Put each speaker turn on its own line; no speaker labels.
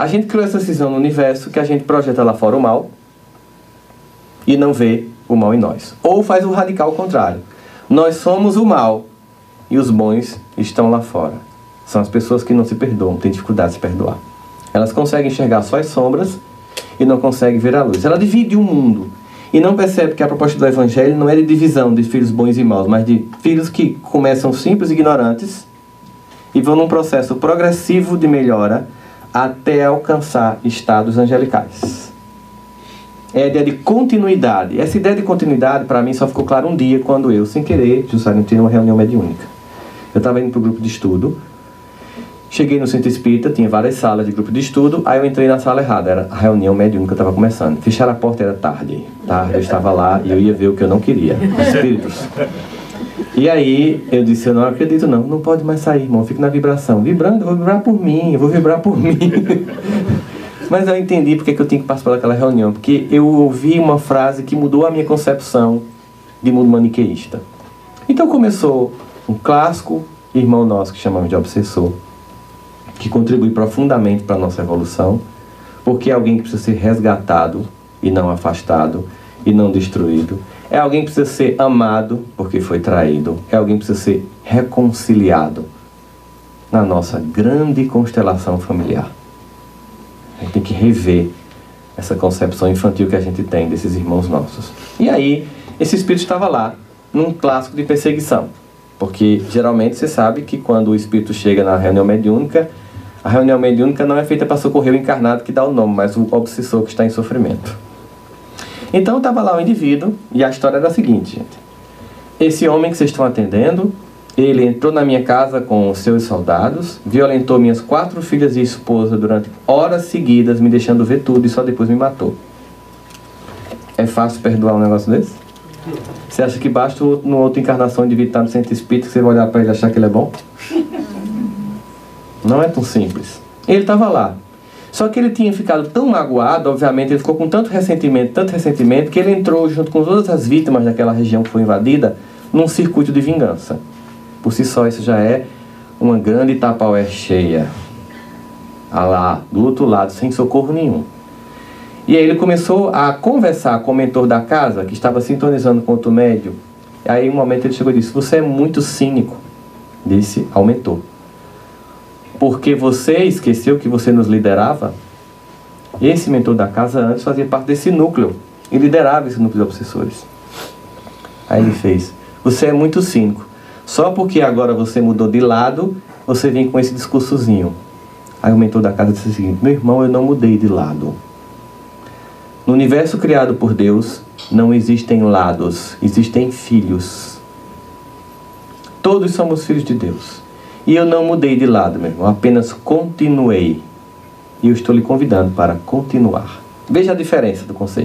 A gente criou essa cisão no universo que a gente projeta lá fora o mal e não vê o mal em nós. Ou faz o radical contrário. Nós somos o mal e os bons estão lá fora. São as pessoas que não se perdoam, têm dificuldade de se perdoar. Elas conseguem enxergar só as sombras e não conseguem ver a luz. Ela divide o mundo e não percebe que a proposta do Evangelho não é de divisão de filhos bons e maus, mas de filhos que começam simples e ignorantes e vão num processo progressivo de melhora até alcançar estados angelicais. É a ideia de continuidade. Essa ideia de continuidade, para mim, só ficou claro um dia, quando eu, sem querer, justamente tinha uma reunião mediúnica. Eu estava indo para o grupo de estudo, cheguei no centro espírita, tinha várias salas de grupo de estudo, aí eu entrei na sala errada, era a reunião mediúnica, eu estava começando. Fecharam a porta, era tarde. Tarde, eu estava lá e eu ia ver o que eu não queria, espíritos. E aí eu disse, eu não acredito não, não pode mais sair, irmão, fico na vibração. Vibrando, eu vou vibrar por mim, eu vou vibrar por mim. Mas eu entendi porque que eu tinha que participar daquela reunião, porque eu ouvi uma frase que mudou a minha concepção de mundo maniqueísta. Então começou um clássico irmão nosso que chamamos de obsessor, que contribui profundamente para a nossa evolução, porque é alguém que precisa ser resgatado e não afastado e não destruído. É alguém que precisa ser amado porque foi traído. É alguém que precisa ser reconciliado na nossa grande constelação familiar. A gente tem que rever essa concepção infantil que a gente tem desses irmãos nossos. E aí, esse espírito estava lá, num clássico de perseguição. Porque geralmente você sabe que quando o espírito chega na reunião mediúnica, a reunião mediúnica não é feita para socorrer o encarnado que dá o nome, mas o obsessor que está em sofrimento. Então estava lá o indivíduo e a história era a seguinte, gente. Esse homem que vocês estão atendendo, ele entrou na minha casa com seus soldados, violentou minhas quatro filhas e esposa durante horas seguidas, me deixando ver tudo e só depois me matou. É fácil perdoar um negócio desse? Você acha que basta no outra encarnação de estar no centro espírita que você vai olhar para ele e achar que ele é bom? Não é tão simples. Ele estava lá, só que ele tinha ficado tão magoado, obviamente, ele ficou com tanto ressentimento, tanto ressentimento, que ele entrou junto com todas as vítimas daquela região que foi invadida num circuito de vingança. Por si só, isso já é uma grande tapaué cheia. Ah lá, do outro lado, sem socorro nenhum. E aí ele começou a conversar com o mentor da casa, que estava sintonizando com o médio. Aí, um momento, ele chegou e disse: Você é muito cínico, disse ao mentor porque você esqueceu que você nos liderava? Esse mentor da casa antes fazia parte desse núcleo e liderava esse núcleo de obsessores. Aí ele fez: Você é muito cínico. Só porque agora você mudou de lado, você vem com esse discursozinho. Aí o mentor da casa disse o seguinte: Meu irmão, eu não mudei de lado. No universo criado por Deus, não existem lados, existem filhos. Todos somos filhos de Deus. E eu não mudei de lado, meu irmão, apenas continuei. E eu estou lhe convidando para continuar. Veja a diferença do conceito.